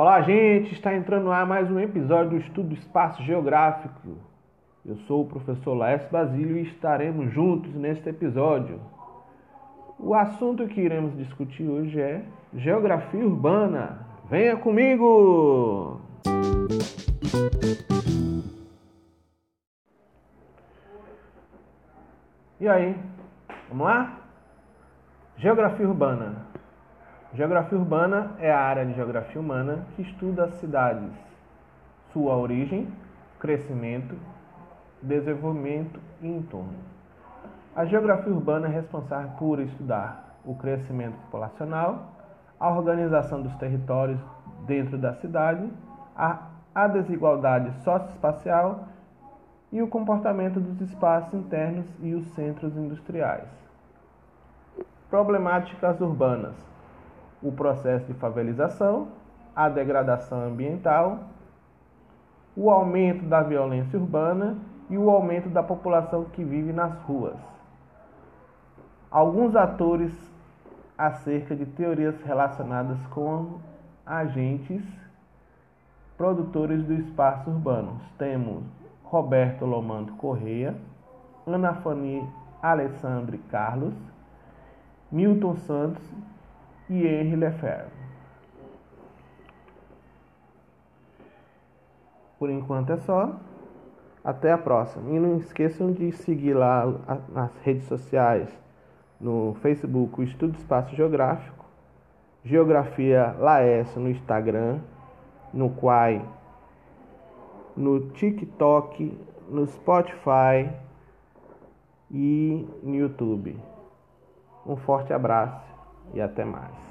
Olá, gente! Está entrando ar mais um episódio do Estudo Espaço Geográfico. Eu sou o professor Laércio Basílio e estaremos juntos neste episódio. O assunto que iremos discutir hoje é Geografia Urbana. Venha comigo! E aí, vamos lá? Geografia Urbana. Geografia urbana é a área de geografia humana que estuda as cidades, sua origem, crescimento, desenvolvimento e entorno. A geografia urbana é responsável por estudar o crescimento populacional, a organização dos territórios dentro da cidade, a, a desigualdade socioespacial e o comportamento dos espaços internos e os centros industriais. Problemáticas urbanas o processo de favelização, a degradação ambiental, o aumento da violência urbana e o aumento da população que vive nas ruas. Alguns atores acerca de teorias relacionadas com agentes produtores do espaço urbano. Temos Roberto Lomando Correia, Ana Fani Alessandre Carlos, Milton Santos e Henri Lefebvre. Por enquanto é só. Até a próxima. E não esqueçam de seguir lá nas redes sociais, no Facebook, o Estudo Espaço Geográfico, Geografia Laércio no Instagram, no Quai, no TikTok, no Spotify e no YouTube. Um forte abraço e até mais.